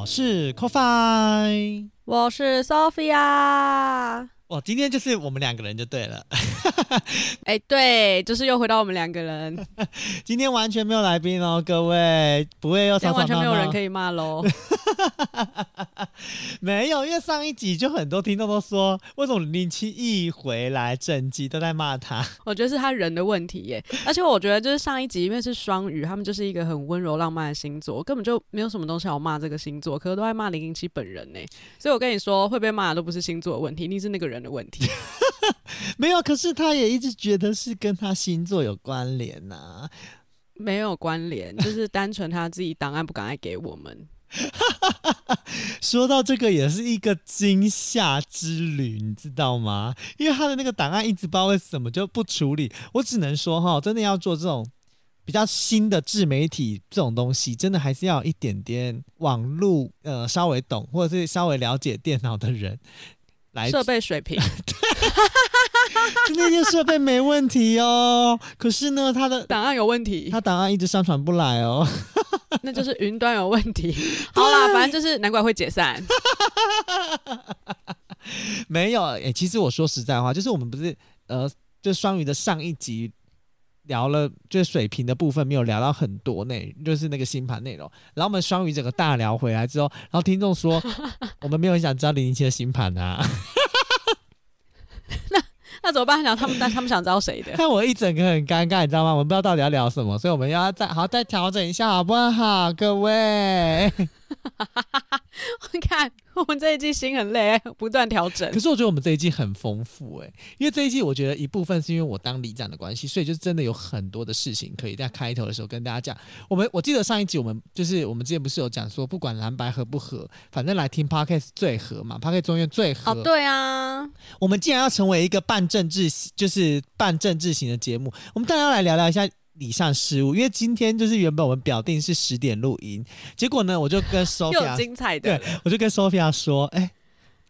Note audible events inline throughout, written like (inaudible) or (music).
我是 Coffee，我是 Sophia。哇，今天就是我们两个人就对了。(laughs) 哎、欸，对，就是又回到我们两个人。(laughs) 今天完全没有来宾哦，各位，不会又吵吵闹闹。完全没有人可以骂喽。(laughs) 没有，因为上一集就很多听众都说，为什么零七一回来整集都在骂他？我觉得是他人的问题耶。而且我觉得就是上一集因为是双鱼，他们就是一个很温柔浪漫的星座，根本就没有什么东西好骂这个星座，可是都在骂零零七本人呢。所以我跟你说，会被骂的都不是星座的问题，一定是那个人的问题。(laughs) 没有，可是他也一直觉得是跟他星座有关联呐、啊，没有关联，就是单纯他自己档案不敢爱给我们。(laughs) 说到这个，也是一个惊吓之旅，你知道吗？因为他的那个档案一直不知道为什么就不处理。我只能说哈，真的要做这种比较新的自媒体这种东西，真的还是要有一点点网络呃稍微懂或者是稍微了解电脑的人。来设备水平，(laughs) 那些 (laughs) 设备没问题哦。可是呢，他的档案有问题，他档案一直上传不来哦。(laughs) 那就是云端有问题。好啦，反正就是难怪会解散。没有，哎、欸，其实我说实在话，就是我们不是呃，就双鱼的上一集。聊了就是水平的部分，没有聊到很多内，就是那个星盘内容。然后我们双鱼整个大聊回来之后，然后听众说 (laughs) 我们没有很想知道零零七的星盘啊。(laughs) 那那怎么办？想他们，但他们想知道谁的？看我一整个很尴尬，你知道吗？我们不知道到底要聊什么，所以我们要再好再调整一下，好不好，各位？(laughs) 我看我们这一季心很累，不断调整。可是我觉得我们这一季很丰富哎，因为这一季我觉得一部分是因为我当里长的关系，所以就真的有很多的事情可以在开头的时候跟大家讲。我们我记得上一集我们就是我们之前不是有讲说，不管蓝白合不合，反正来听 Podcast 最合嘛，Podcast 中院最合。哦，对啊，我们既然要成为一个半政治，就是半政治型的节目，我们当然要来聊聊一下。以上失误，因为今天就是原本我们表定是十点录音，结果呢，我就跟 (laughs) Sophia 精彩的，对，我就跟 Sophia 说，哎、欸，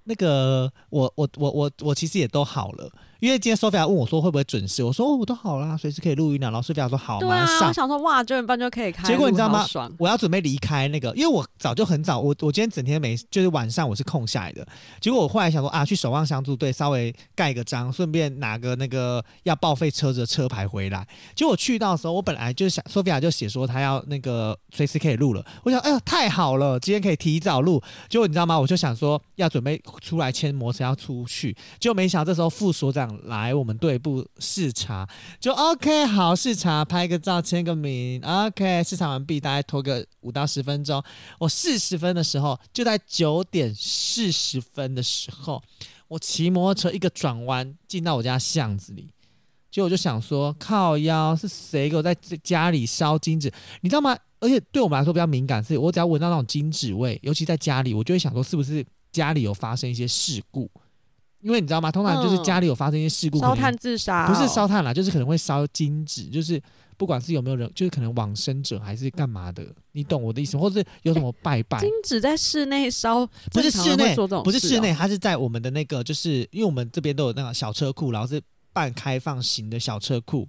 那个我我我我我其实也都好了。因为今天 Sophia 问我说会不会准时，我说哦，我都好啦，随时可以录音了。然后 Sophia 说好，马上上。我想说哇，九点半就可以开。结果你知道吗？我要准备离开那个，因为我早就很早，我我今天整天没，就是晚上我是空下来的。结果我后来想说啊，去守望相助队稍微盖个章，顺便拿个那个要报废车子的车牌回来。结果我去到的时候，我本来就想 Sophia 就写说他要那个随时可以录了。我想哎呀太好了，今天可以提早录。结果你知道吗？我就想说要准备出来牵摩托车要出去，结果没想到这时候副所长来我们队。部视察就 OK，好视察，拍个照，签个名，OK，视察完毕，大概拖个五到十分钟。我四十分的时候，就在九点四十分的时候，我骑摩托车一个转弯进到我家巷子里，就我就想说，靠腰是谁给我在家里烧金纸？你知道吗？而且对我们来说比较敏感，是我只要闻到那种金纸味，尤其在家里，我就会想说，是不是家里有发生一些事故？因为你知道吗？通常就是家里有发生一些事故，烧、嗯、炭自杀、哦，不是烧炭啦，就是可能会烧金纸，就是不管是有没有人，就是可能往生者还是干嘛的，你懂我的意思？或者是有什么拜拜？金纸在室内烧，不是室内，哦、不是室内，它是在我们的那个，就是因为我们这边都有那个小车库，然后是半开放型的小车库，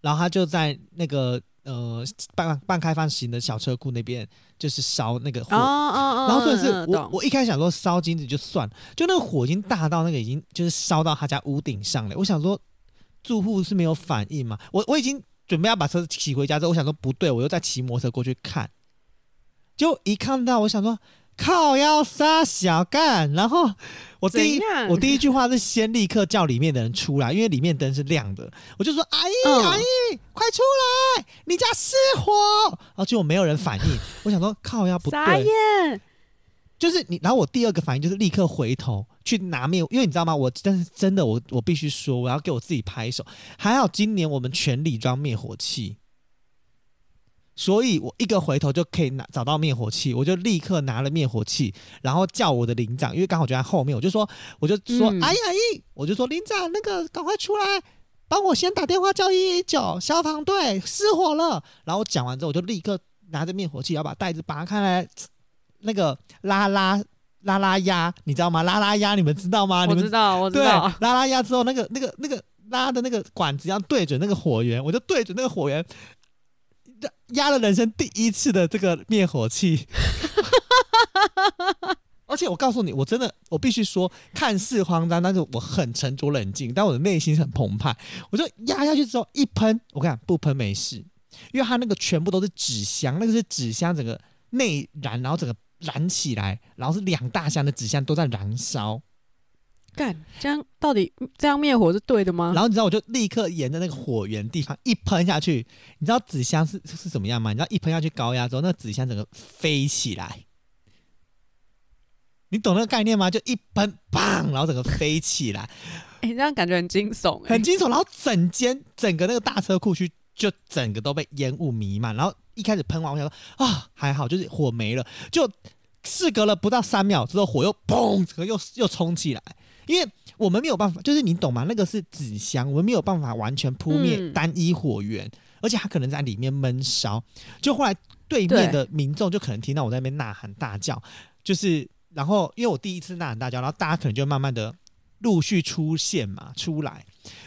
然后它就在那个。呃，半半开放型的小车库那边就是烧那个火，哦哦哦、然后所以是我、嗯、我一开始想说烧金子就算，就那个火已经大到那个已经就是烧到他家屋顶上了。我想说住户是没有反应嘛，我我已经准备要把车子骑回家之后，我想说不对，我又再骑摩托车过去看，就一看到我想说。靠腰杀小干，然后我第一我第一句话是先立刻叫里面的人出来，因为里面灯是亮的，我就说阿姨、嗯、阿姨快出来，你家失火，然后结果没有人反应，我想说靠腰不对，就是你，然后我第二个反应就是立刻回头去拿灭，因为你知道吗？我但是真的我我必须说，我要给我自己拍手，还好今年我们全里装灭火器。所以我一个回头就可以拿找到灭火器，我就立刻拿了灭火器，然后叫我的领长，因为刚好就在后面，我就说，我就说，哎呀咦，我就说领长，那个赶快出来，帮我先打电话叫一一九消防队失火了。然后我讲完之后，我就立刻拿着灭火器，要把袋子拔开来，那个拉拉拉拉压，你知道吗？拉拉压，你们知道吗？你们知道，我知道。拉拉压之后，那个那个那个拉的那个管子要对准那个火源，我就对准那个火源。压了人生第一次的这个灭火器，(laughs) 而且我告诉你，我真的，我必须说，看似慌张，但是我很沉着冷静，但我的内心很澎湃。我就压下去之后一喷，我看不喷没事，因为它那个全部都是纸箱，那个是纸箱整个内燃，然后整个燃起来，然后是两大箱的纸箱都在燃烧。干，这样到底这样灭火是对的吗？然后你知道，我就立刻沿着那个火源地方一喷下去，你知道纸箱是是怎么样吗？你知道一喷下去高压之后，那纸箱整个飞起来，你懂那个概念吗？就一喷，砰，然后整个飞起来，哎、欸，这样感觉很惊悚、欸，很惊悚。然后整间整个那个大车库区就整个都被烟雾弥漫。然后一开始喷完，我想说啊，还好，就是火没了。就事隔了不到三秒之后，火又砰，整个又又冲起来。因为我们没有办法，就是你懂吗？那个是纸箱，我们没有办法完全扑灭单一火源，嗯、而且它可能在里面闷烧。就后来对面的民众就可能听到我在那边呐喊大叫，就是然后因为我第一次呐喊大叫，然后大家可能就慢慢的陆续出现嘛，出来，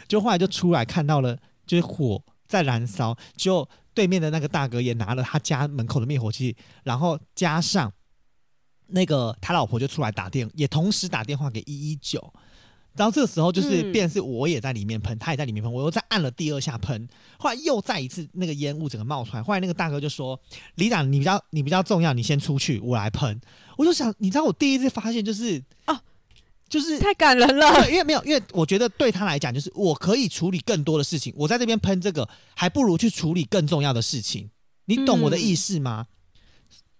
就后来就出来看到了，就是火在燃烧，就对面的那个大哥也拿了他家门口的灭火器，然后加上。那个他老婆就出来打电，也同时打电话给一一九，然后这个时候就是变成是我也在里面喷，嗯、他也在里面喷，我又再按了第二下喷，后来又再一次那个烟雾整个冒出来，后来那个大哥就说：“李长，你比较你比较重要，你先出去，我来喷。”我就想，你知道我第一次发现就是啊，就是太感人了，因为没有，因为我觉得对他来讲，就是我可以处理更多的事情，我在这边喷这个，还不如去处理更重要的事情，你懂我的意思吗？嗯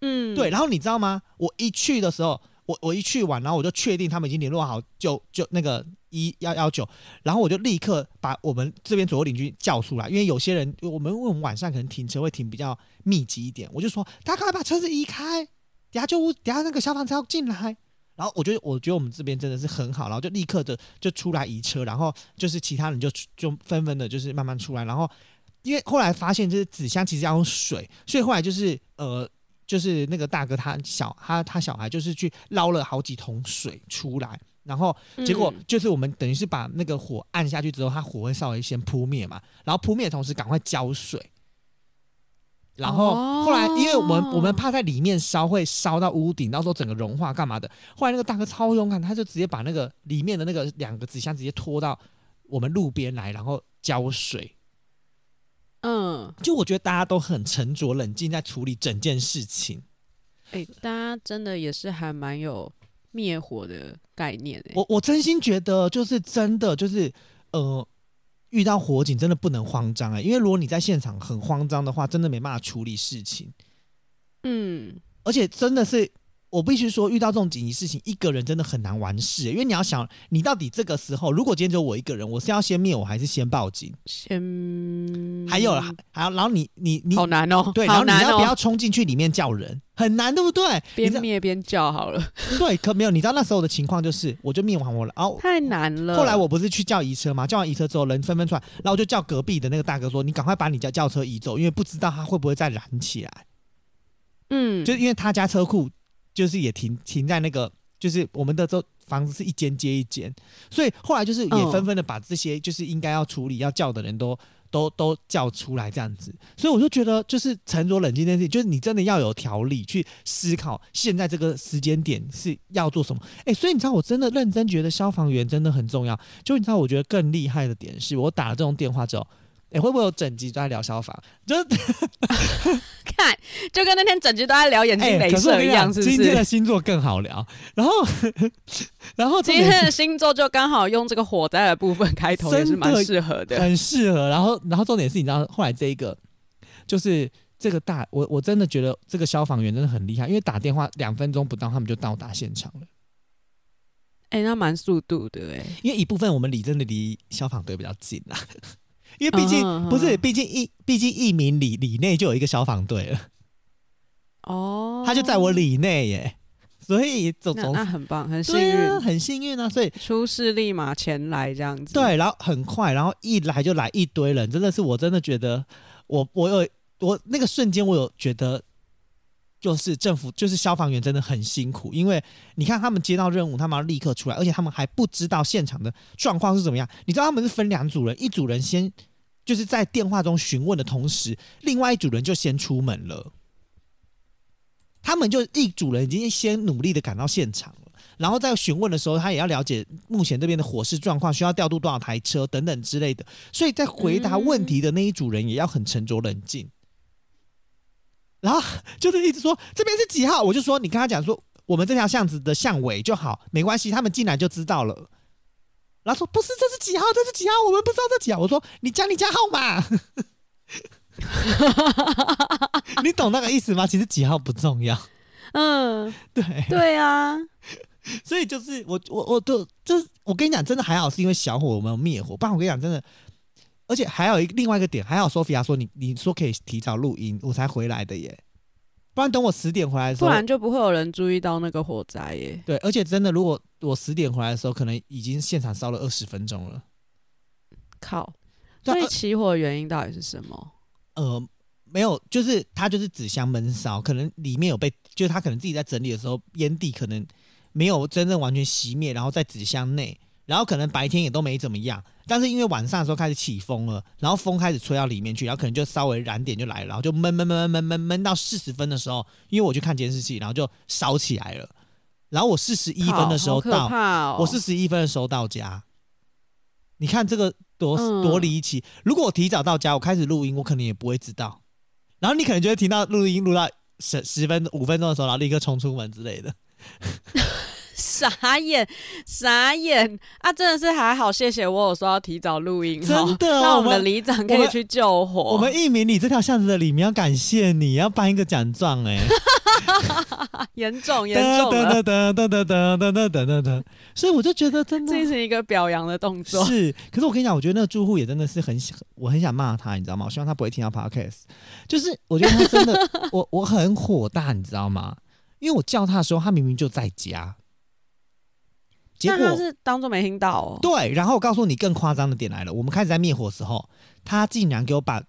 嗯，对，然后你知道吗？我一去的时候，我我一去完，然后我就确定他们已经联络好，就就那个一幺幺九，然后我就立刻把我们这边左右邻居叫出来，因为有些人我们因为我们晚上可能停车会停比较密集一点，我就说大家赶快把车子移开，等下就等下那个消防车要进来，然后我觉得我觉得我们这边真的是很好，然后就立刻的就出来移车，然后就是其他人就就纷纷的就是慢慢出来，然后因为后来发现就是纸箱其实要用水，所以后来就是呃。就是那个大哥他小他他小孩就是去捞了好几桶水出来，然后结果就是我们等于是把那个火按下去之后，它火会稍微先扑灭嘛，然后扑灭的同时赶快浇水，然后后来因为我们我们怕在里面烧会烧到屋顶，到时候整个融化干嘛的，后来那个大哥超勇敢，他就直接把那个里面的那个两个纸箱直接拖到我们路边来，然后浇水。嗯，就我觉得大家都很沉着冷静在处理整件事情。哎、欸，大家真的也是还蛮有灭火的概念的。我我真心觉得，就是真的，就是呃，遇到火警真的不能慌张哎，因为如果你在现场很慌张的话，真的没办法处理事情。嗯，而且真的是。我必须说，遇到这种紧急事情，一个人真的很难完事，因为你要想，你到底这个时候，如果今天只有我一个人，我是要先灭我还是先报警？先，还有还有，然后你你你，好难哦，对，然后你要不要冲进去里面叫人？很难，对不对？边灭边叫好了。(laughs) 对，可没有，你知道那时候的情况就是，我就灭完我了，然后太难了。后来我不是去叫移车吗？叫完移车之后，人纷纷出来，然后我就叫隔壁的那个大哥说：“你赶快把你家轿车移走，因为不知道他会不会再燃起来。”嗯，就因为他家车库。就是也停停在那个，就是我们的这房子是一间接一间，所以后来就是也纷纷的把这些就是应该要处理要叫的人都都都叫出来这样子，所以我就觉得就是沉着冷静这件事情，就是你真的要有条理去思考现在这个时间点是要做什么。哎，所以你知道我真的认真觉得消防员真的很重要。就你知道我觉得更厉害的点是我打了这种电话之后。哎，会不会有整集都在聊消防？就是 (laughs) 看，就跟那天整集都在聊眼睛镭射一样，是不是？今天的星座更好聊。然后，然后今天的星座就刚好用这个火灾的部分开头，也是蛮适合的，很适合。然后，然后重点是你知道，后来这一个就是这个大，我我真的觉得这个消防员真的很厉害，因为打电话两分钟不到，他们就到达现场了。哎，那蛮速度的哎，因为一部分我们离真的离消防队比较近啊。因为毕竟、嗯、不是，毕竟一毕竟一名里里内就有一个消防队了。哦，他就在我里内耶，所以总总那很棒，很幸运、啊，很幸运啊！所以出事立马前来这样子。对，然后很快，然后一来就来一堆人，真的是我真的觉得我我有我那个瞬间我有觉得。就是政府，就是消防员真的很辛苦，因为你看他们接到任务，他们要立刻出来，而且他们还不知道现场的状况是怎么样。你知道他们是分两组人，一组人先就是在电话中询问的同时，另外一组人就先出门了。他们就一组人已经先努力的赶到现场了，然后在询问的时候，他也要了解目前这边的火势状况，需要调度多少台车等等之类的。所以在回答问题的那一组人也要很沉着冷静。然后就是一直说这边是几号，我就说你跟他讲说我们这条巷子的巷尾就好，没关系，他们进来就知道了。然后说不是，这是几号？这是几号？我们不知道这几号。我说你讲你家号码，(laughs) 你懂那个意思吗？其实几号不重要。嗯，对对啊，(laughs) 所以就是我我我都就是我跟你讲，真的还好是因为小火我们有灭火，不然我跟你讲真的。而且还有一另外一个点，还好 Sophia 说你你说可以提早录音，我才回来的耶。不然等我十点回来的时候，不然就不会有人注意到那个火灾耶。对，而且真的，如果我十点回来的时候，可能已经现场烧了二十分钟了。靠！所以起火的原因到底是什么？呃，没有，就是它就是纸箱闷烧，可能里面有被，就是他可能自己在整理的时候，烟蒂可能没有真正完全熄灭，然后在纸箱内。然后可能白天也都没怎么样，但是因为晚上的时候开始起风了，然后风开始吹到里面去，然后可能就稍微燃点就来了，然后就闷闷闷闷闷闷闷到四十分的时候，因为我去看监视器，然后就烧起来了。然后我四十一分的时候到，哦、我四十一分的时候到家。你看这个多多离奇！如果我提早到家，我开始录音，我可能也不会知道。然后你可能就会听到录音录到十十分五分钟的时候，然后立刻冲出门之类的。傻眼，傻眼啊！真的是还好，谢谢我有说要提早录音，真的，(laughs) 那我们的里长可以去救火。我们一鸣里这条巷子的里面要感谢你，要颁一个奖状哎，(laughs) 严重严重了，噔噔噔噔噔噔噔噔噔噔，所以我就觉得真的这是一个表扬的动作。是，可是我跟你讲，我觉得那个住户也真的是很想，我很想骂他，你知道吗？我希望他不会听到 podcast，就是我觉得他真的，(laughs) 我我很火大，你知道吗？因为我叫他的时候，他明明就在家。结果他是当做没听到哦。对，然后我告诉你更夸张的点来了。我们开始在灭火的时候，他竟然给我把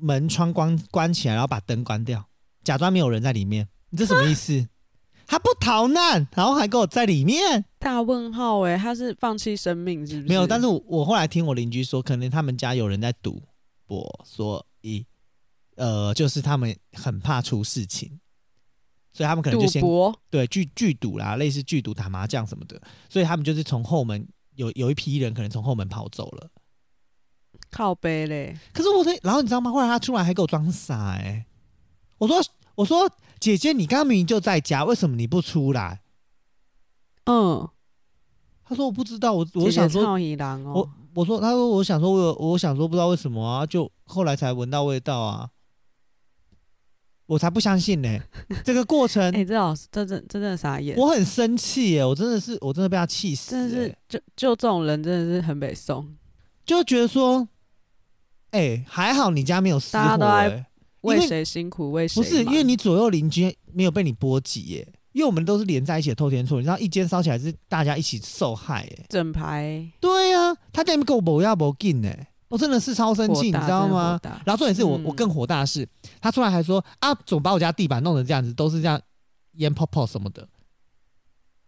门窗关关起来，然后把灯关掉，假装没有人在里面。你这什么意思？(laughs) 他不逃难，然后还给我在里面？大问号哎，他是放弃生命是不是？没有，但是我我后来听我邻居说，可能他们家有人在赌博，所以呃，就是他们很怕出事情。所以他们可能就先对聚聚赌啦，类似聚赌打麻将什么的，所以他们就是从后门有有一批人可能从后门跑走了，靠背嘞。可是我说，然后你知道吗？后来他出来还给我装傻哎、欸，我说我说姐姐，你刚刚明明就在家，为什么你不出来？嗯，他说我不知道，我我想说，姐姐哦、我我说他说我想说我我想说不知道为什么啊，就后来才闻到味道啊。我才不相信呢、欸！这个过程，哎、欸，这老师真真真的傻眼。我很生气耶！我真的是，我真的被他气死。真的是，就就这种人真的是很北宋，就觉得说，哎、欸，还好你家没有失火、欸，大家都在为谁辛苦为谁？不是因为你左右邻居没有被你波及耶，因为我们都是连在一起的透天厝，你知道一间烧起来是大家一起受害耶，整排。对呀、啊，他在那边给我不要不进呢。我真的是超生气，你知道吗？然后重点是我，嗯、我更火大的是，他出来还说啊，总把我家地板弄成这样子，都是这样烟泡泡什么的。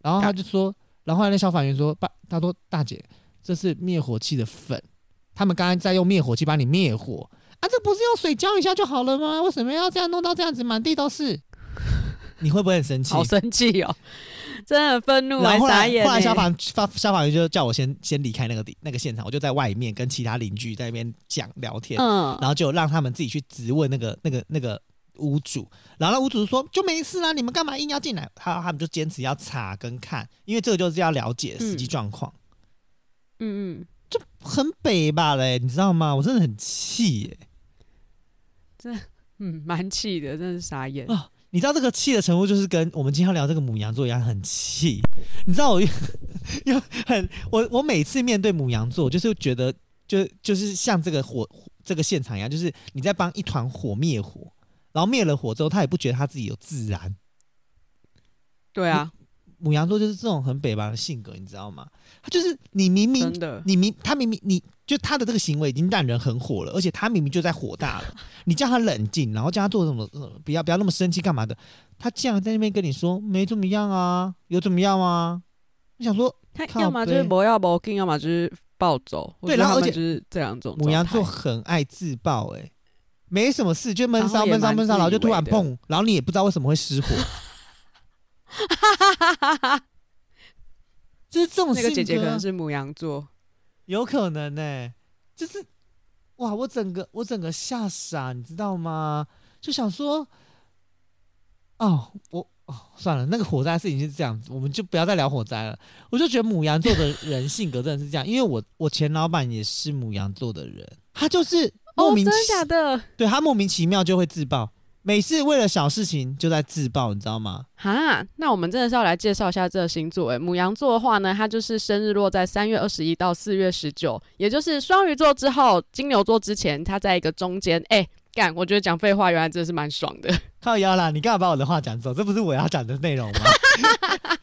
然后他就说，然后后来那消防员说，爸，他说大姐，这是灭火器的粉，他们刚刚在用灭火器把你灭火啊，这不是用水浇一下就好了吗？为什么要这样弄到这样子，满地都是？(laughs) 你会不会很生气？好生气哦！真的很愤怒，然后后来，消防消消防员就叫我先先离开那个地那个现场，我就在外面跟其他邻居在那边讲聊天，嗯，然后就让他们自己去质问那个那个那个屋主，然后那屋主说就没事啦，你们干嘛硬要进来？他他们就坚持要查跟看，因为这个就是要了解实际状况，嗯嗯，就很北吧嘞，你知道吗？我真的很气耶，这嗯蛮气的，真的是傻眼啊。你知道这个气的程度，就是跟我们今天聊这个母羊座一样，很气。(laughs) 你知道我 (laughs) 又很我我每次面对母羊座，就是觉得就就是像这个火这个现场一样，就是你在帮一团火灭火，然后灭了火之后，他也不觉得他自己有自燃。对啊，牡羊座就是这种很北吧的性格，你知道吗？他就是你明明你明他明明你就他的这个行为已经让人很火了，而且他明明就在火大了，(laughs) 你叫他冷静，然后叫他做什么，不要不要那么生气干嘛的？他竟然在那边跟你说没怎么样啊，有怎么样吗？你想说，他要么就是不要不要么就是暴走。对，然后而且就是这两种。母羊座很爱自爆、欸，哎，没什么事就闷烧闷烧闷烧，然后就突然砰，然后你也不知道为什么会失火。哈哈哈哈哈！就是这种那个姐姐可能是母羊座，有可能呢、欸。就是哇，我整个我整个吓傻，你知道吗？就想说，哦，我哦算了，那个火灾事情是这样子，我们就不要再聊火灾了。我就觉得母羊座的人性格真的是这样，因为我我前老板也是母羊座的人，他就是莫名其妙、哦、真的假的？对，他莫名其妙就会自爆。每次为了小事情就在自爆，你知道吗？哈，那我们真的是要来介绍一下这个星座。诶，母羊座的话呢，它就是生日落在三月二十一到四月十九，也就是双鱼座之后，金牛座之前，它在一个中间。诶，干，我觉得讲废话原来真的是蛮爽的。(laughs) 靠腰啦，你干嘛把我的话讲走？这不是我要讲的内容吗？(laughs)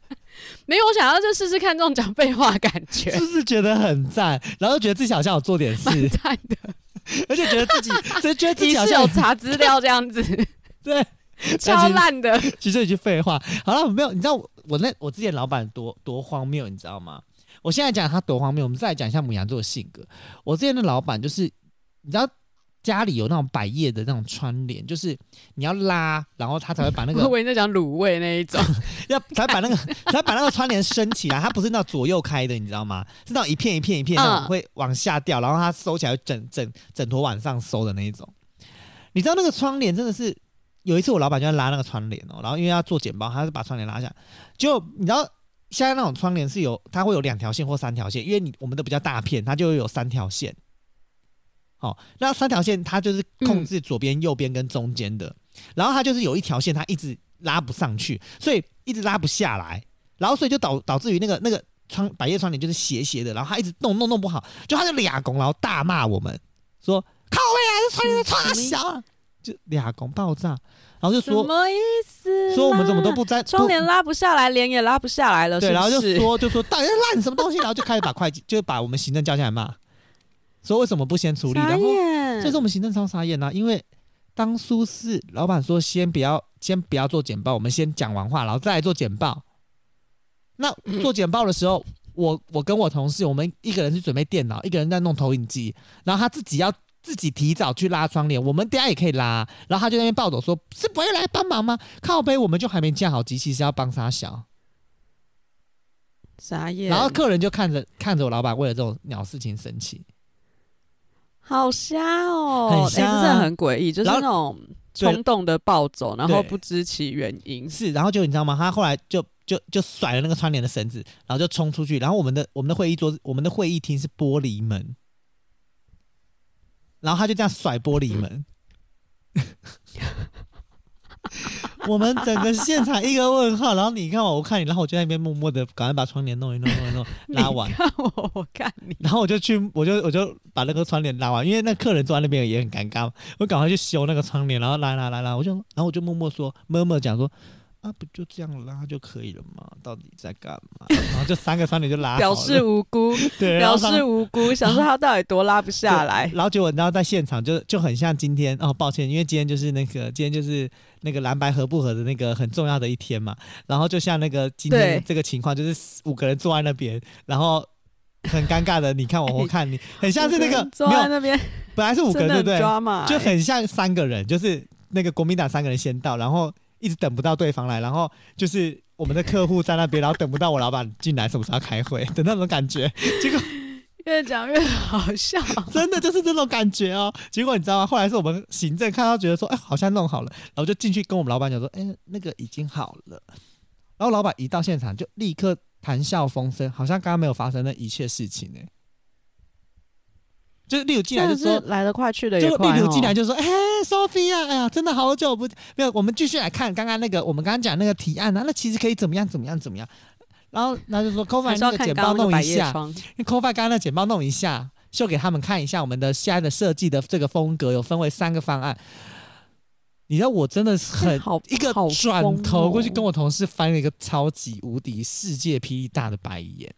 没有，我想要就试试看这种讲废话的感觉，是不是觉得很赞？然后觉得自己好像有做点事，赞的。而且觉得自己，就觉得自己好像有查资料这样子，(laughs) 对，(laughs) 超烂的。(laughs) 其实一句废话。好了，没有，你知道我我那我之前老板多多荒谬，你知道吗？我现在讲他多荒谬，我们再来讲一下母羊座的性格。我之前的老板就是，你知道。家里有那种百叶的那种窗帘，就是你要拉，然后他才会把那个。(laughs) 我以为在讲卤味那一种，(laughs) 要才把那个 (laughs) 才把那个窗帘升起来，它不是那种左右开的，你知道吗？是那种一片一片一片那种会往下掉，然后它收起来整整整坨往上收的那一种。你知道那个窗帘真的是有一次我老板就在拉那个窗帘哦，然后因为要做简报，他是把窗帘拉下，就你知道现在那种窗帘是有它会有两条线或三条线，因为你我们的比较大片，它就会有三条线。哦，那三条线它就是控制左边、右边跟中间的，嗯、然后它就是有一条线它一直拉不上去，所以一直拉不下来，然后所以就导导致于那个那个窗百叶窗帘就是斜斜的，然后它一直弄弄弄不好，就他就俩拱，然后大骂我们说靠位啊，这窗帘太小了，就俩拱爆炸，然后就说什么意思？说我们怎么都不在窗帘拉不下来，帘也拉不下来了，对，是是然后就说就说到底烂什么东西，然后就开始把会计就把我们行政叫下来骂。说为什么不先处理？然后这是我们行政超傻眼啊！因为当初是老板说先不要，先不要做简报，我们先讲完话，然后再来做简报。那做简报的时候，我我跟我同事，我们一个人去准备电脑，一个人在弄投影机，然后他自己要自己提早去拉窗帘，我们等下也可以拉。然后他就在那边暴走说：“是不会来帮忙吗？”靠背，我们就还没架好机器，是要帮他小。傻眼。然后客人就看着看着我老板为了这种鸟事情生气。好瞎哦，很瞎、啊欸，真的很诡异，就是那种冲动的暴走，然后不知其原因。是，然后就你知道吗？他后来就就就甩了那个窗帘的绳子，然后就冲出去。然后我们的我们的会议桌，我们的会议厅是玻璃门，然后他就这样甩玻璃门。(laughs) 我们整个现场一个问号，然后你看我，我看你，然后我就在那边默默的赶快把窗帘弄一弄，弄一弄，(laughs) 拉完。你看我，我看你。然后我就去，我就我就把那个窗帘拉完，因为那客人坐在那边也很尴尬，我赶快去修那个窗帘，然后拉拉拉拉，我就然后我就默默说，默默讲说。啊，不就这样拉就可以了吗？到底在干嘛？然后就三个窗帘就拉，表示无辜，对，(laughs) 表示无辜，想说他到底多拉不下来。然后结果，然后在现场就就很像今天哦，抱歉，因为今天就是那个今天就是那个蓝白合不合的那个很重要的一天嘛。然后就像那个今天这个情况，就是五个人坐在那边，然后很尴尬的，你看我，(laughs) 我看你，很像是那个坐在那边，本来是五个人，对不对？就很像三个人，就是那个国民党三个人先到，然后。一直等不到对方来，然后就是我们的客户在那边，然后等不到我老板进来，什么时候要开会的那种感觉。结果越讲越好笑，(laughs) 真的就是这种感觉哦。结果你知道吗？后来是我们行政看到觉得说，哎，好像弄好了，然后就进去跟我们老板讲说，哎，那个已经好了。然后老板一到现场就立刻谈笑风生，好像刚刚没有发生那一切事情呢。就是例如进来就说来得快去的也快，就例如进来就说，哎，Sophia，哎呀，真的好久不没有，我们继续来看刚刚那个我们刚刚讲那个提案啊，那其实可以怎么样怎么样怎么样，然后他就说 Coffee 那个简报弄一下，因为 Coffee 刚刚那剪报弄一下，秀给他们看一下我们的现在的设计的这个风格，有分为三个方案。你知道我真的是很一个转头过去跟我同事翻了一个超级无敌世界霹雳大的白眼，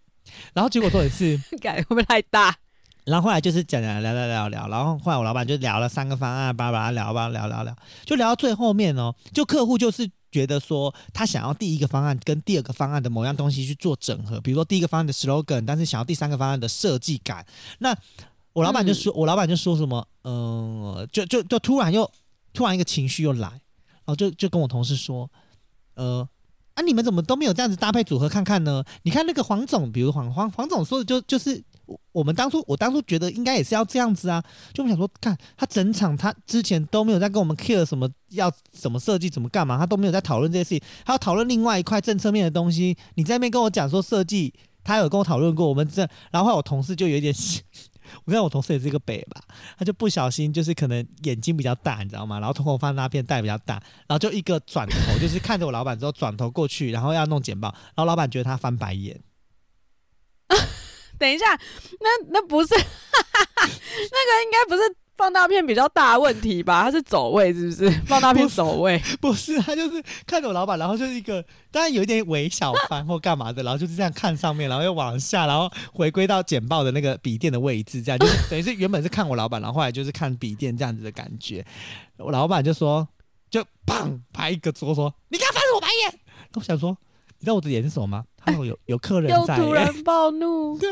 然后结果做的是 (laughs) 改会不会太大？然后后来就是讲讲聊聊聊聊，然后后来我老板就聊了三个方案，叭叭聊吧聊聊聊，就聊到最后面哦，就客户就是觉得说他想要第一个方案跟第二个方案的某样东西去做整合，比如说第一个方案的 slogan，但是想要第三个方案的设计感。那我老板就说，嗯、我老板就说什么，嗯，就就就突然又。突然一个情绪又来，然后就就跟我同事说，呃，啊，你们怎么都没有这样子搭配组合看看呢？你看那个黄总，比如黄黄黄总说的就就是我我们当初我当初觉得应该也是要这样子啊，就我们想说，看他整场他之前都没有在跟我们 care 什么要怎么设计怎么干嘛，他都没有在讨论这些事情，他要讨论另外一块政策面的东西。你在那边跟我讲说设计，他有跟我讨论过，我们这然后后我同事就有点。(laughs) 我看我同事也是一个北吧，他就不小心就是可能眼睛比较大，你知道吗？然后瞳孔放大片戴比较大，然后就一个转头，就是看着我老板之后转头过去，然后要弄简报，然后老板觉得他翻白眼。等一下，那那不是，(laughs) 那个应该不是。放大片比较大问题吧，他是走位是不是？放大片走位不，(laughs) 不是，他就是看着我老板，然后就是一个当然有一点微小翻或干嘛的，然后就是这样看上面，然后又往下，然后回归到简报的那个笔电的位置，这样就是 (laughs) 等于是原本是看我老板，然后后来就是看笔电这样子的感觉。我老板就说，就砰拍一个桌说：“你刚翻什么白眼？”我想说，你知道我的眼是什么吗？有有 (laughs) 有客人在，又突然暴怒，(laughs) 对，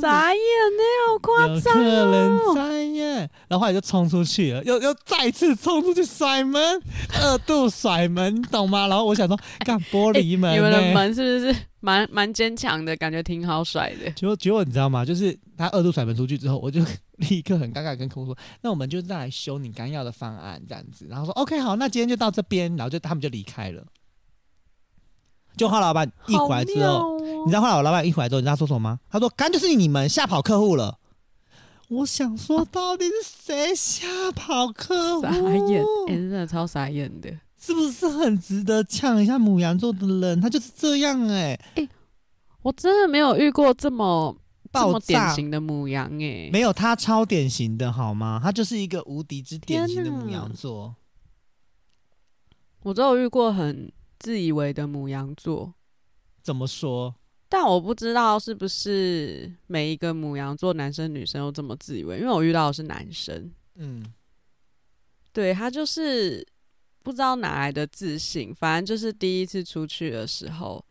傻眼呢，好夸张哦！有客人在耶，然后后来就冲出去了，又又再次冲出去甩门，(laughs) 二度甩门，你懂吗？然后我想说，干玻璃门，你们的门是不是蛮蛮坚强的？感觉挺好甩的。结果结果你知道吗？就是他二度甩门出去之后，我就立刻很尴尬跟客户说：“那我们就再来修你刚要的方案，这样子。”然后说：“OK，好，那今天就到这边。”然后就他们就离开了。就后来老板一回来之后，哦、你知道后来我老板一回来之后，你知道他说什么吗？他说：“刚就是你们吓跑客户了。”我想说，到底是谁吓跑客户？傻眼，欸、真的超傻眼的，是不是很值得呛一下母羊座的人？他就是这样哎、欸，哎、欸，我真的没有遇过这么这么典型的母羊哎、欸，没有他超典型的好吗？他就是一个无敌之典型的母羊座。我只有遇过很。自以为的母羊座，怎么说？但我不知道是不是每一个母羊座男生女生都这么自以为，因为我遇到的是男生。嗯，对，他就是不知道哪来的自信，反正就是第一次出去的时候。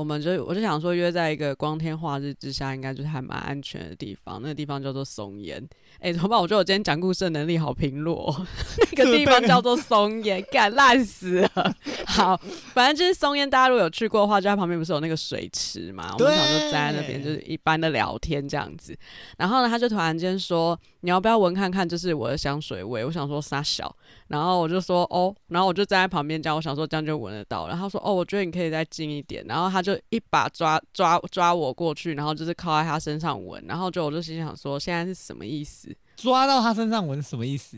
我们就我就想说，约在一个光天化日之下，应该就是还蛮安全的地方。那个地方叫做松烟。哎、欸，怎么办？我觉得我今天讲故事的能力好贫弱、喔。(laughs) 那个地方叫做松烟，干烂死了。好，反正就是松烟。大家如果有去过的话，就在旁边不是有那个水池嘛？我们想说站在那边就是一般的聊天这样子。然后呢，他就突然间说：“你要不要闻看看？就是我的香水味。”我想说撒小。然后我就说：“哦。”然后我就站在旁边这样，我想说这样就闻得到。然后他说：“哦，我觉得你可以再近一点。”然后他就。一把抓抓抓我过去，然后就是靠在他身上闻，然后就我就心想说，现在是什么意思？抓到他身上闻什么意思？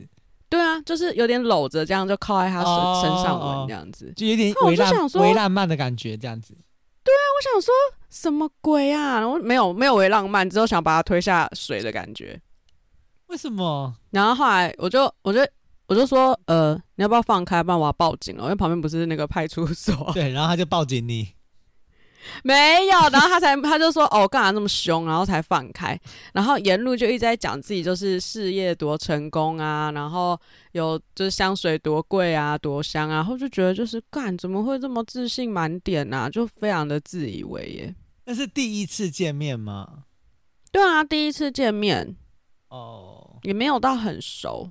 对啊，就是有点搂着这样，就靠在他身、哦、身上闻这样子，就有点微浪微浪漫的感觉这样子。对啊，我想说什么鬼啊？然后没有没有为浪漫，只有想把他推下水的感觉。为什么？然后后来我就我就我就说，呃，你要不要放开？不然我要报警了，因为旁边不是那个派出所。(laughs) 对，然后他就报警你。没有，然后他才他就说哦，干嘛那么凶，然后才放开，然后沿路就一直在讲自己就是事业多成功啊，然后有就是香水多贵啊，多香啊，然后就觉得就是干怎么会这么自信满点啊，就非常的自以为耶。那是第一次见面吗？对啊，第一次见面哦，也没有到很熟，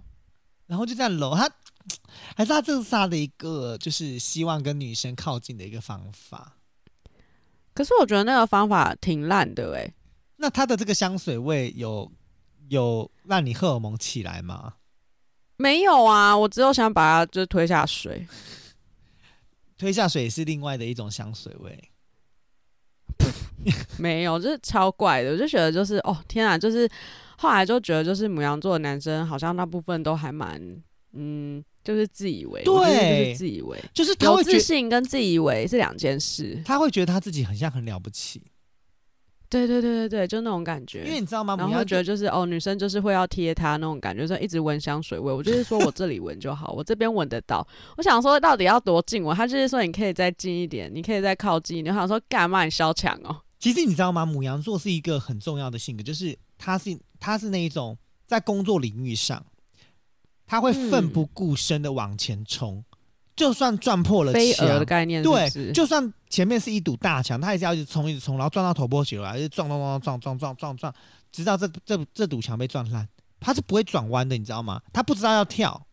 然后就这样搂他，(tsk) 还是他这是他的一个就是希望跟女生靠近的一个方法。可是我觉得那个方法挺烂的哎。那他的这个香水味有有让你荷尔蒙起来吗？没有啊，我只有想把它就推下水。(laughs) 推下水是另外的一种香水味。没有，就是超怪的。我就觉得就是哦天啊，就是后来就觉得就是母羊座的男生好像大部分都还蛮嗯。就是自以为，对，就是自以为，就是他自信跟自以为是两件事。他会觉得他自己很像很了不起，对对对对对，就那种感觉。因为你知道吗？然后会觉得就是哦，女生就是会要贴他那种感觉，就一直闻香水味。我就是说我这里闻就好，我这边闻得到。我想说到底要多近我？他就是说你可以再近一点，你可以再靠近一点。我想说干嘛你消强哦？其实你知道吗？母羊座是一个很重要的性格，就是他是他是那一种在工作领域上，他会奋不顾身的往前冲。嗯就算撞破了飞蛾的概念是是，对，就算前面是一堵大墙，他也是要一直冲，一直冲，然后撞到头破血流，还是撞撞撞撞撞撞撞撞，直到这这这堵墙被撞烂，他是不会转弯的，你知道吗？他不知道要跳，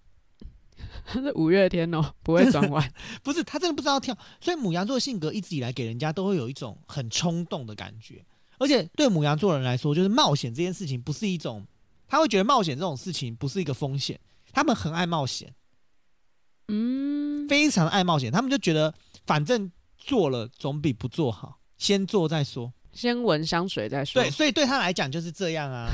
(laughs) 他是五月天哦，不会转弯，(laughs) 不是他真的不知道跳，所以母羊座的性格一直以来给人家都会有一种很冲动的感觉，而且对母羊座人来说，就是冒险这件事情不是一种，他会觉得冒险这种事情不是一个风险，他们很爱冒险。嗯，非常爱冒险，他们就觉得反正做了总比不做好，先做再说，先闻香水再说。对，所以对他来讲就是这样啊，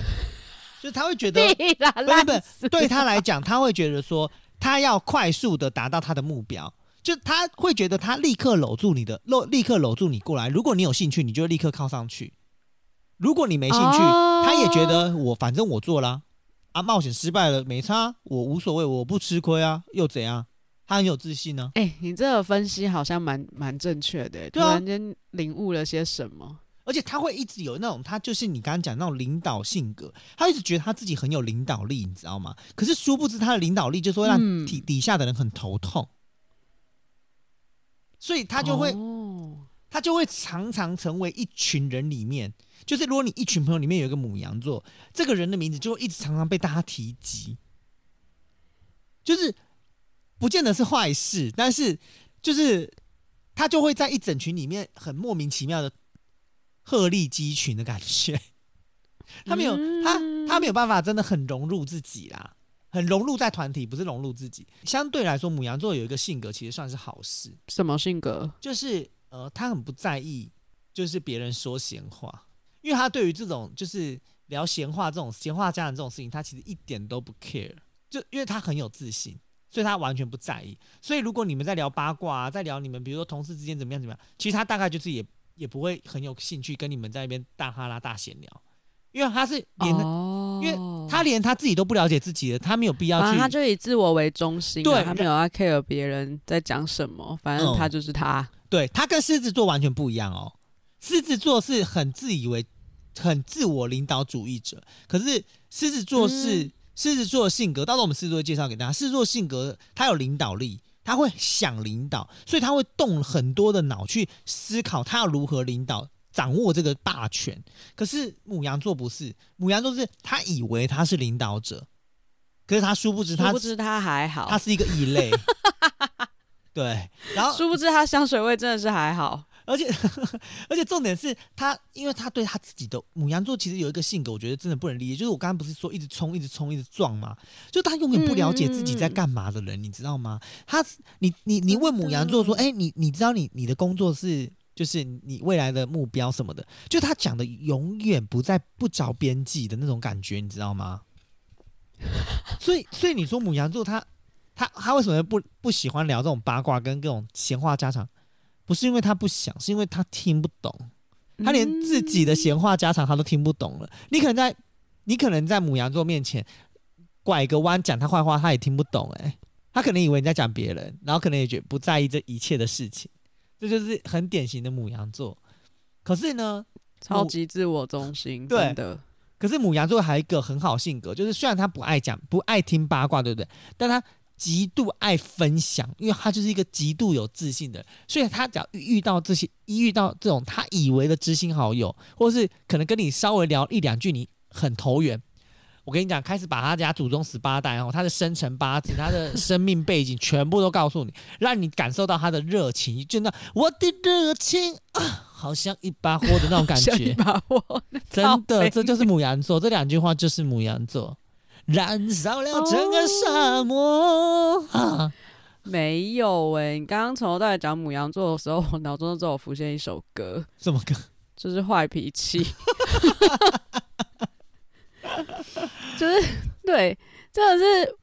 就是他会觉得，(laughs) 不不，对他来讲，他会觉得说，他要快速的达到他的目标，就他会觉得他立刻搂住你的，搂立刻搂住你过来。如果你有兴趣，你就立刻靠上去；如果你没兴趣，哦、他也觉得我反正我做了啊，冒险失败了没差，我无所谓，我不吃亏啊，又怎样？他很有自信呢、啊。哎、欸，你这个分析好像蛮蛮正确的，突然间领悟了些什么。而且他会一直有那种，他就是你刚刚讲那种领导性格，他一直觉得他自己很有领导力，你知道吗？可是殊不知他的领导力就是会让底底下的人很头痛，嗯、所以他就会、哦、他就会常常成为一群人里面，就是如果你一群朋友里面有一个母羊座，这个人的名字就会一直常常被大家提及，就是。不见得是坏事，但是就是他就会在一整群里面很莫名其妙的鹤立鸡群的感觉。他没有他他没有办法真的很融入自己啦，很融入在团体，不是融入自己。相对来说，母羊座有一个性格，其实算是好事。什么性格？就是呃，他很不在意，就是别人说闲话，因为他对于这种就是聊闲话这种闲话家常这种事情，他其实一点都不 care，就因为他很有自信。所以他完全不在意。所以如果你们在聊八卦啊，在聊你们比如说同事之间怎么样怎么样，其实他大概就是也也不会很有兴趣跟你们在那边大哈拉大闲聊，因为他是连，哦、因为他连他自己都不了解自己的，他没有必要去，他就以自我为中心，对，他没有要 care 别人在讲什么，反正他就是他。嗯、对，他跟狮子座完全不一样哦，狮子座是很自以为很自我领导主义者，可是狮子座是。嗯狮子座的性格，到时候我们狮子座会介绍给大家。狮子座性格，他有领导力，他会想领导，所以他会动很多的脑去思考他要如何领导、掌握这个霸权。可是母羊座不是，母羊座是他以为他是领导者，可是他殊不知他，殊不知他还好，他是一个异类。(laughs) 对，然后殊不知他香水味真的是还好。而且 (laughs) 而且重点是他，因为他对他自己的母羊座其实有一个性格，我觉得真的不能理解。就是我刚刚不是说一直冲、一直冲、一直撞吗？就他永远不了解自己在干嘛的人，嗯、你知道吗？他，你你你问母羊座说，哎、欸，你你知道你你的工作是就是你未来的目标什么的？就他讲的永远不在不着边际的那种感觉，你知道吗？所以所以你说母羊座他他他为什么不不喜欢聊这种八卦跟各种闲话家常？不是因为他不想，是因为他听不懂，他连自己的闲话家常他都听不懂了。你可能在，你可能在母羊座面前拐个弯讲他坏话，他也听不懂。哎，他可能以为你在讲别人，然后可能也觉得不在意这一切的事情。这就是很典型的母羊座。可是呢，超级自我中心，对的。可是母羊座还有一个很好性格，就是虽然他不爱讲，不爱听八卦，对不对？但他。极度爱分享，因为他就是一个极度有自信的人，所以他只要遇到这些，一遇到这种他以为的知心好友，或是可能跟你稍微聊一两句，你很投缘。我跟你讲，开始把他家祖宗十八代哦，他的生辰八字、他的生命背景全部都告诉你，让你感受到他的热情，就那我的热情啊，好像一把火的那种感觉，(laughs) 一把火，真的，这就是母羊座，这两句话就是母羊座。燃烧了整个沙漠。哦啊、没有哎、欸，你刚刚从头到尾讲母羊座的时候，我脑中只有浮现一首歌，什么歌？就是坏脾气，(laughs) (laughs) 就是对，真的是，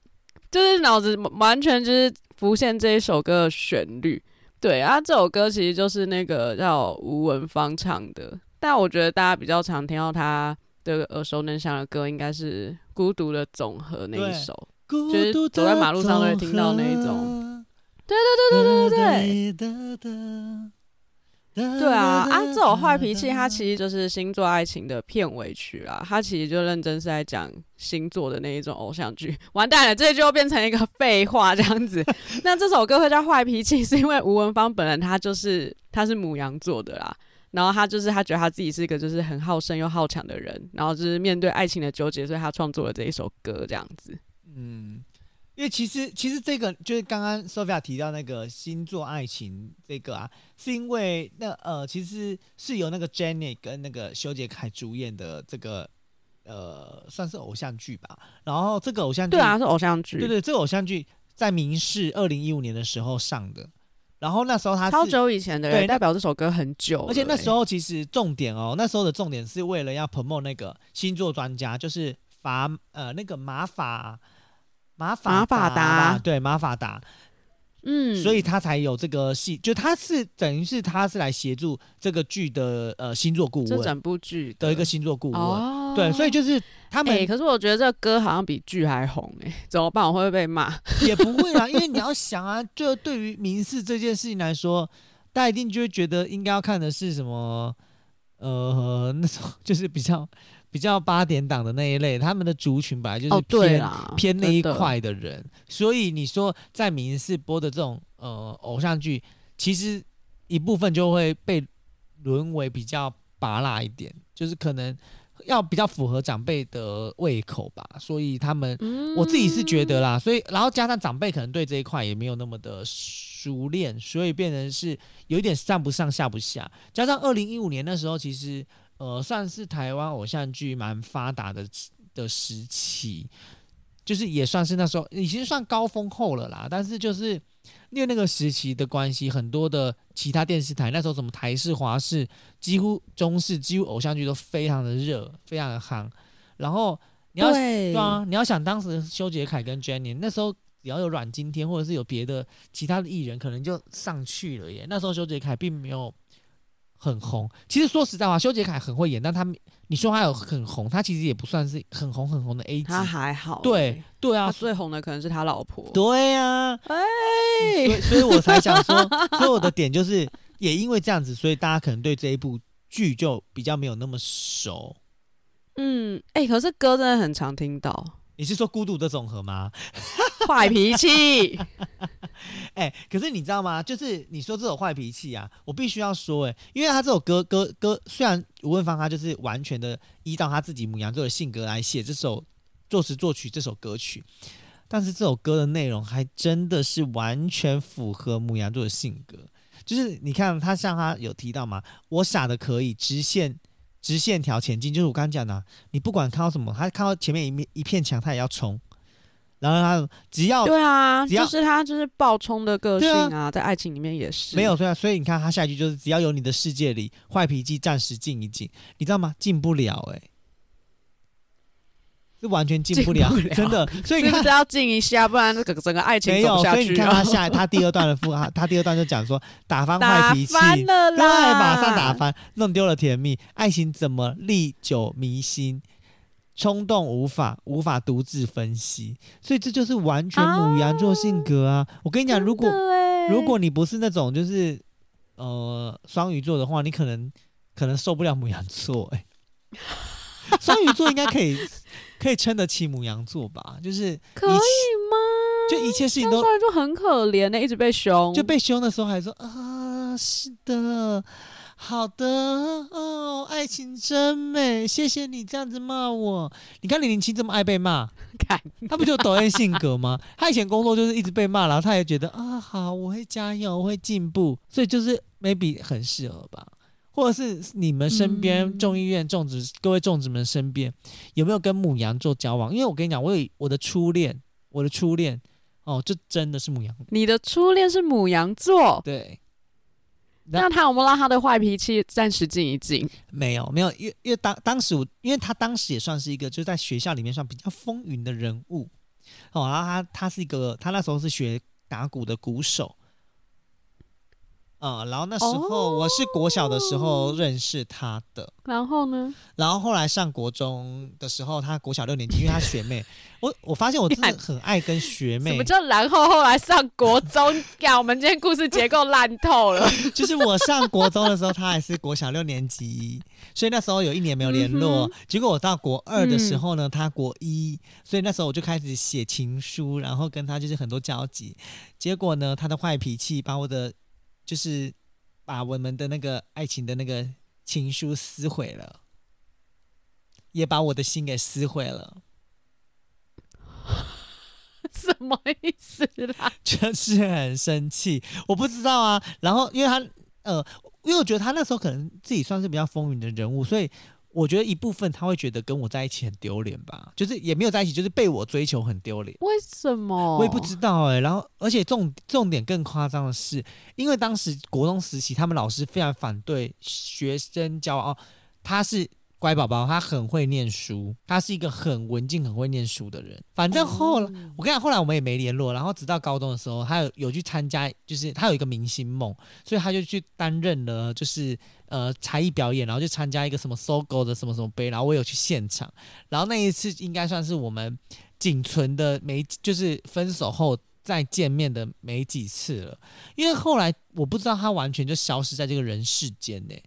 就是脑子完全就是浮现这一首歌的旋律。对啊，这首歌其实就是那个叫吴文芳唱的。但我觉得大家比较常听到他的耳熟能详的歌，应该是《孤独的总和》那一首，就是走在马路上都会听到那一种。对对对对对对对。对啊，啊，这种坏脾气，它其实就是星座爱情的片尾曲啊。它其实就认真是在讲星座的那一种偶像剧。完蛋了，这就变成一个废话这样子。(laughs) 那这首歌会叫坏脾气，是因为吴文芳本人他就是他是母羊座的啦。然后他就是他觉得他自己是一个就是很好胜又好强的人，然后就是面对爱情的纠结，所以他创作了这一首歌这样子。嗯。因为其实其实这个就是刚刚 Sophia 提到那个星座爱情这个啊，是因为那呃其实是由那个 Jennie 跟那个修杰楷主演的这个呃算是偶像剧吧。然后这个偶像剧对啊是偶像剧，对对，这个偶像剧在明视二零一五年的时候上的。然后那时候他是超久以前的人，对，代表这首歌很久。而且那时候其实重点哦，那时候的重点是为了要 promote 那个星座专家，就是法呃那个马法。马法达，对马法达，嗯，所以他才有这个戏，就他是等于是他是来协助这个剧的呃星座顾问，这整部剧的一个星座顾问，哦、对，所以就是他们、欸。可是我觉得这个歌好像比剧还红哎、欸，怎么办？我会不会被骂？(laughs) 也不会啊，因为你要想啊，就对于民事这件事情来说，大家一定就会觉得应该要看的是什么，呃，那种就是比较。比较八点档的那一类，他们的族群本来就是偏、哦、偏那一块的人，所以你说在民事播的这种呃偶像剧，其实一部分就会被沦为比较拔辣一点，就是可能要比较符合长辈的胃口吧。所以他们，嗯、我自己是觉得啦，所以然后加上长辈可能对这一块也没有那么的熟练，所以变成是有一点上不上下不下。加上二零一五年那时候，其实。呃，算是台湾偶像剧蛮发达的的时期，就是也算是那时候已经算高峰后了啦。但是就是因为那个时期的关系，很多的其他电视台那时候什么台视、华视，几乎中视，几乎偶像剧都非常的热，非常的夯。然后你要对，对啊，你要想当时修杰楷跟 Jennie 那时候，只要有阮经天或者是有别的其他的艺人，可能就上去了耶。那时候修杰楷并没有。很红，其实说实在话，修杰楷很会演，但他你说他有很红，他其实也不算是很红很红的 A 级，他还好。对对啊，最红的可能是他老婆。对啊，哎，所以所以我才想说，所以我的点就是也因为这样子，所以大家可能对这一部剧就比较没有那么熟。嗯，哎、欸，可是歌真的很常听到。你是说孤独的总和吗？(laughs) 坏脾气，(laughs) 哎、欸，可是你知道吗？就是你说这种坏脾气啊，我必须要说、欸，哎，因为他这首歌歌歌，虽然吴文芳他就是完全的依照他自己母羊座的性格来写这首作词作曲这首歌曲，但是这首歌的内容还真的是完全符合母羊座的性格。就是你看他像他有提到嘛？我傻的可以直线。直线条前进，就是我刚刚讲的，你不管看到什么，他看到前面一面一片墙，他也要冲。然后他只要对啊，就是他就是暴冲的个性啊，啊在爱情里面也是没有对啊。所以你看他下一句就是只要有你的世界里，坏脾气暂时静一静，你知道吗？静不了哎、欸。是完全进不，不了，真的。所以你看，是要静一下，不然这个整个爱情。没有，所以你看他下他第二段的副，他第二段就讲说打翻坏脾气，对，马上打翻，弄丢了甜蜜，爱情怎么历久弥新？冲动无法无法独自分析，所以这就是完全母羊座性格啊！啊我跟你讲，如果如果你不是那种就是呃双鱼座的话，你可能可能受不了母羊座哎、欸，双鱼座应该可以。可以撑得起母羊座吧，就是可以吗？就一切事情都就很可怜呢、欸，一直被凶，就被凶的时候还说啊，是的，好的哦，爱情真美，谢谢你这样子骂我。你看李林清这么爱被骂，看 (laughs) 他不就抖 M 性格吗？(laughs) 他以前工作就是一直被骂，然后他也觉得啊，好，我会加油，我会进步，所以就是 maybe 很适合吧。或者是你们身边众议院众子，各位众子们身边有没有跟母羊座交往？因为我跟你讲，我有我的初恋，我的初恋哦，就真的是母羊。你的初恋是母羊座？对。那他有没有让他的坏脾气暂时静一静？没有，没有，因为因为当当时我，因为他当时也算是一个就在学校里面算比较风云的人物哦，然后他他是一个，他那时候是学打鼓的鼓手。嗯，然后那时候我是国小的时候认识他的，哦、然后呢？然后后来上国中的时候，他国小六年级，因为他学妹，(laughs) 我我发现我真的很爱跟学妹。什么叫然后后来上国中？呀，我们今天故事结构烂透了。(laughs) 就是我上国中的时候，他还是国小六年级，所以那时候有一年没有联络。嗯、结果我到国二的时候呢，他国一，所以那时候我就开始写情书，然后跟他就是很多交集。结果呢，他的坏脾气把我的。就是把我们的那个爱情的那个情书撕毁了，也把我的心给撕毁了。(laughs) 什么意思啦？(laughs) 就是很生气，我不知道啊。然后，因为他呃，因为我觉得他那时候可能自己算是比较风云的人物，所以。我觉得一部分他会觉得跟我在一起很丢脸吧，就是也没有在一起，就是被我追求很丢脸。为什么？我也不知道哎、欸。然后，而且重重点更夸张的是，因为当时国中时期，他们老师非常反对学生交往，他是。乖宝宝，他很会念书，他是一个很文静、很会念书的人。反正后来，嗯、我跟你讲，后来我们也没联络。然后直到高中的时候，他有有去参加，就是他有一个明星梦，所以他就去担任了，就是呃才艺表演，然后就参加一个什么 SOGO 的什么什么杯。然后我有去现场，然后那一次应该算是我们仅存的没，就是分手后再见面的没几次了。因为后来我不知道他完全就消失在这个人世间呢、欸。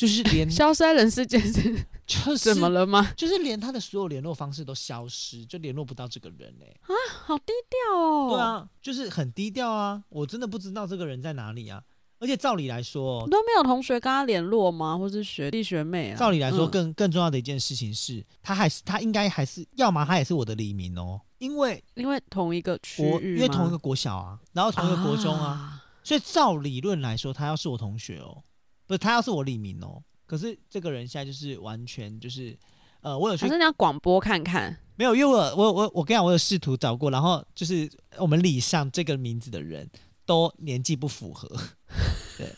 就是连 (laughs) 消失在人世间是 (laughs) 就是怎么了吗？就是连他的所有联络方式都消失，就联络不到这个人嘞、欸。啊，好低调哦。对啊，就是很低调啊。我真的不知道这个人在哪里啊。而且照理来说，都没有同学跟他联络吗？或是学弟学妹啊？照理来说更，更、重要的一件事情是，他还是他应该还是要么他也是我的黎明哦，因为因为同一个区域，因为同一个国小啊，然后同一个国中啊，啊所以照理论来说，他要是我同学哦。不是他，要是我李明哦。可是这个人现在就是完全就是，呃，我有去，还是你要广播看看？没有，因为我我我我跟你讲，我有试图找过，然后就是我们李上这个名字的人都年纪不符合，(laughs) 对，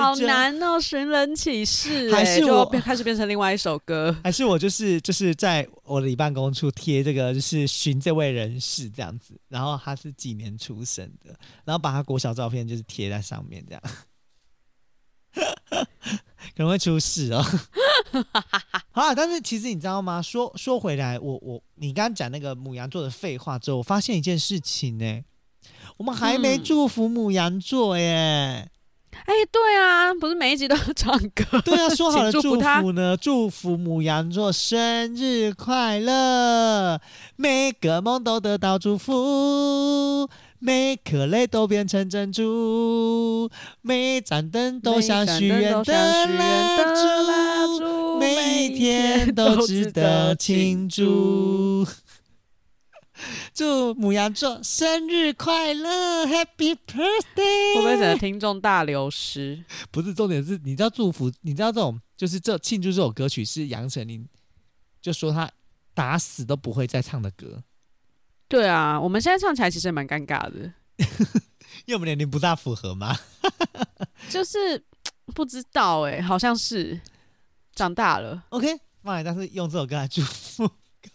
好难哦，寻人启事，还是我开始变成另外一首歌？还是我就是就是在我的办公处贴这个，就是寻这位人士这样子，然后他是几年出生的，然后把他国小照片就是贴在上面这样。(laughs) 可能会出事哦。(laughs) 好啊，但是其实你知道吗？说说回来，我我你刚刚讲那个母羊座的废话之后，我发现一件事情呢，我们还没祝福母羊座耶。哎、嗯欸，对啊，不是每一集都要唱歌？对啊，(laughs) 说好了祝福呢，祝福母羊座生日快乐，每个梦都得到祝福。每颗泪都变成珍珠，每盏灯都像许愿的蜡烛，每一天都值得庆祝。祝母羊座生日快乐，Happy Birthday！会不会整个听众大流失？不是，重点是，你知道祝福，你知道这种就是这庆祝这首歌曲是杨丞琳就说他打死都不会再唱的歌。对啊，我们现在唱起来其实也蛮尴尬的，(laughs) 因为我们年龄不大符合嘛。(laughs) 就是不知道哎、欸，好像是长大了。OK，放来，但是用这首歌来祝福。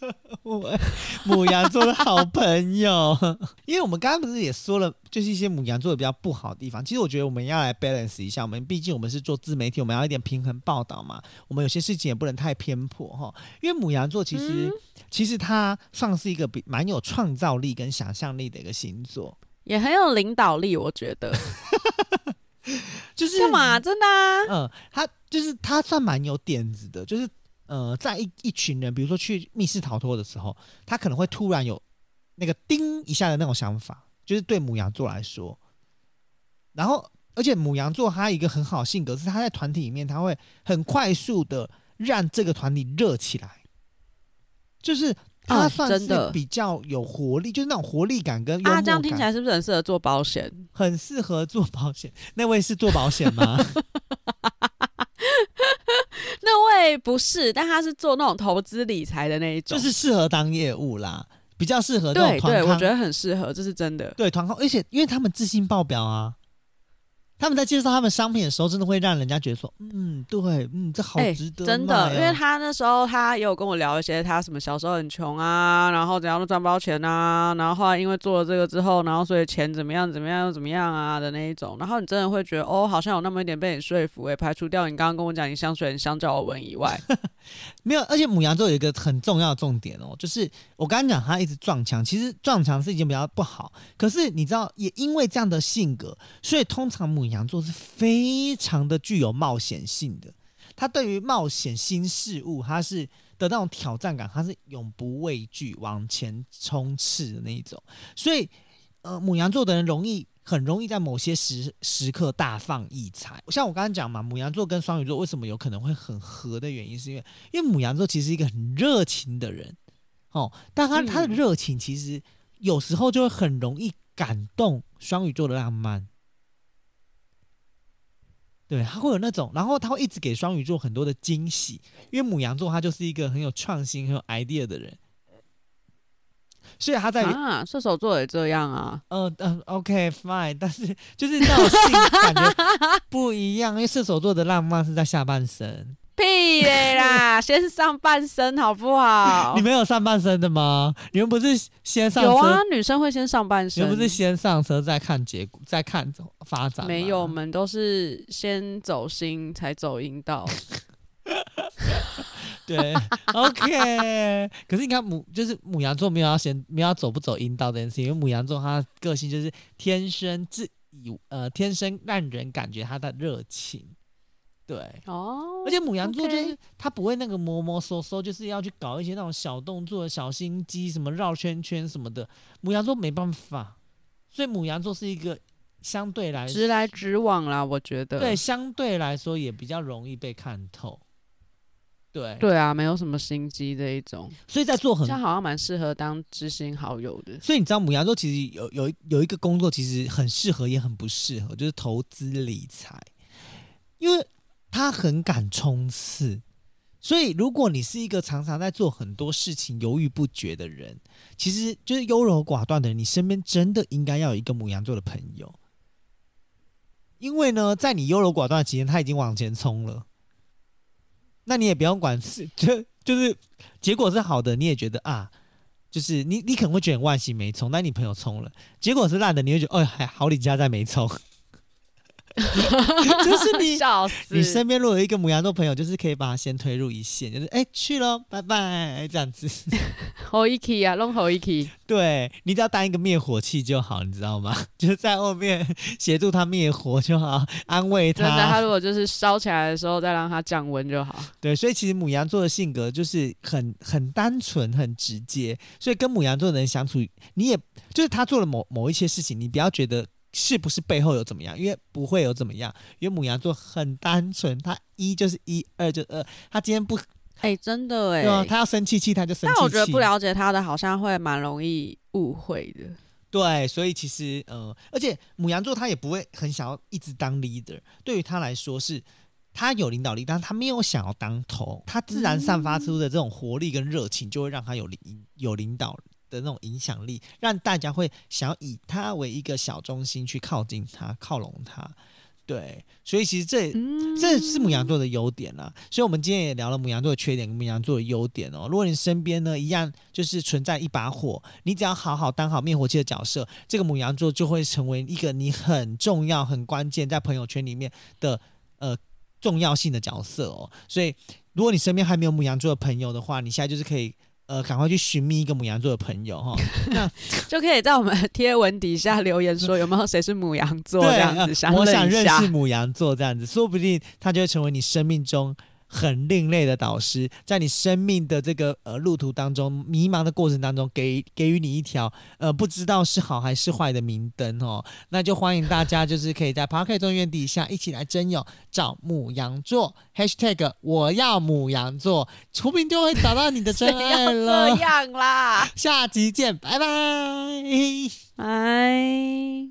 (laughs) 我母羊座的好朋友，(laughs) 因为我们刚刚不是也说了，就是一些母羊座的比较不好的地方。其实我觉得我们要来 balance 一下，我们毕竟我们是做自媒体，我们要一点平衡报道嘛。我们有些事情也不能太偏颇哈。因为母羊座其实、嗯、其实它算是一个比蛮有创造力跟想象力的一个星座，也很有领导力，我觉得。(laughs) 就是干嘛？真的啊？嗯，他就是他算蛮有点子的，就是。呃，在一一群人，比如说去密室逃脱的时候，他可能会突然有那个叮一下的那种想法，就是对母羊座来说。然后，而且母羊座他一个很好性格是他在团体里面他会很快速的让这个团体热起来，就是他算是比较有活力，啊、就是那种活力感跟。啊，这样听起来是不是很适合做保险？很适合做保险。那位是做保险吗？(laughs) 那位不是，但他是做那种投资理财的那一种，就是适合当业务啦，比较适合那种团。对对，我觉得很适合，这是真的。对团康，而且因为他们自信爆表啊，他们在介绍他们商品的时候，真的会让人家觉得说，嗯，对，嗯，这好值得。真的，因为他那时候他也有跟我聊一些他什么小时候很穷啊，然后怎样都赚不到钱啊，然后后来因为做了这个之后，然后所以钱怎么样怎么样又怎么样啊的那一种，然后你真的会觉得哦，好像有那么一点被你说服诶、欸，排除掉你刚刚跟我讲你香水很香皂我闻以外，(laughs) 没有，而且母羊座有一个很重要的重点哦，就是我刚刚讲他一直撞墙，其实撞墙是一件比较不好，可是你知道，也因为这样的性格，所以通常牡羊座是非常的具有冒险性的，他对于冒险新事物，他是的那种挑战感，他是永不畏惧往前冲刺的那一种，所以呃，母羊座的人容易很容易在某些时时刻大放异彩。像我刚刚讲嘛，母羊座跟双鱼座为什么有可能会很合的原因，是因为因为母羊座其实是一个很热情的人哦，但他他的热情其实有时候就会很容易感动双鱼座的浪漫。对，他会有那种，然后他会一直给双鱼座很多的惊喜，因为母羊座他就是一个很有创新、很有 idea 的人，所以他在啊，射手座也这样啊，嗯、呃、，OK fine，但是就是那种性感觉 (laughs) 不一样，因为射手座的浪漫是在下半身。屁嘞啦！先上半身好不好？(laughs) 你没有上半身的吗？你们不是先上车？有啊，女生会先上半身。你们不是先上车再看结果，再看发展？没有，我们都是先走心才走阴道。(laughs) 对，OK。可是你看母，就是母羊座没有要先没有要走不走阴道这件事情，因为母羊座他个性就是天生自以呃天生让人感觉他的热情。对哦，而且母羊座就是他不会那个摸摸搜搜，就是要去搞一些那种小动作、小心机，什么绕圈圈什么的。母羊座没办法，所以母羊座是一个相对来说直来直往啦，我觉得对，相对来说也比较容易被看透。对对啊，没有什么心机这一种，所以在做很，这样好像蛮适合当知心好友的。所以你知道母羊座其实有有有一个工作其实很适合，也很不适合，就是投资理财，因为。他很敢冲刺，所以如果你是一个常常在做很多事情犹豫不决的人，其实就是优柔寡断的人，你身边真的应该要有一个牡羊座的朋友，因为呢，在你优柔寡断期间，他已经往前冲了，那你也不用管是就就是结果是好的，你也觉得啊，就是你你可能会觉得万幸没冲，但你朋友冲了，结果是烂的，你会觉得哦，还好你家在没冲。(laughs) 就是你，(laughs) 你身边如果有一个母羊座朋友，就是可以把他先推入一线，就是哎、欸、去喽，拜拜这样子。(laughs) 好一起啊，弄好一起。对，你只要当一个灭火器就好，你知道吗？就是在后面协助他灭火就好，安慰他。那他如果就是烧起来的时候，再让他降温就好。对，所以其实母羊座的性格就是很很单纯、很直接，所以跟母羊座的人相处，你也就是他做了某某一些事情，你不要觉得。是不是背后有怎么样？因为不会有怎么样，因为母羊座很单纯，他一就是一，二就二。他今天不，哎、欸，真的哎，对啊，他要生气气，他就生气气。但我觉得不了解他的，好像会蛮容易误会的。对，所以其实呃，而且母羊座他也不会很想要一直当 leader，对于他来说是，他有领导力，但他没有想要当头，他自然散发出的这种活力跟热情，就会让他有领有领导力。的那种影响力，让大家会想要以他为一个小中心去靠近他、靠拢他。对，所以其实这、嗯、这是母羊座的优点啦。所以我们今天也聊了母羊座的缺点跟母羊座的优点哦。如果你身边呢一样就是存在一把火，你只要好好当好灭火器的角色，这个母羊座就会成为一个你很重要、很关键在朋友圈里面的呃重要性的角色哦。所以如果你身边还没有母羊座的朋友的话，你现在就是可以。呃，赶快去寻觅一个母羊座的朋友哈，(laughs) 那就可以在我们贴文底下留言说有没有谁是母羊座这样子，(laughs) 想我想认识母羊座这样子，说不定他就会成为你生命中。很另类的导师，在你生命的这个呃路途当中，迷茫的过程当中，给给予你一条呃不知道是好还是坏的明灯哦。那就欢迎大家，就是可以在 Podcast 中院底下一起来征友，找母羊座 Hashtag 我要母羊座，出名就会找到你的真爱了。这样啦，下集见，拜拜，拜。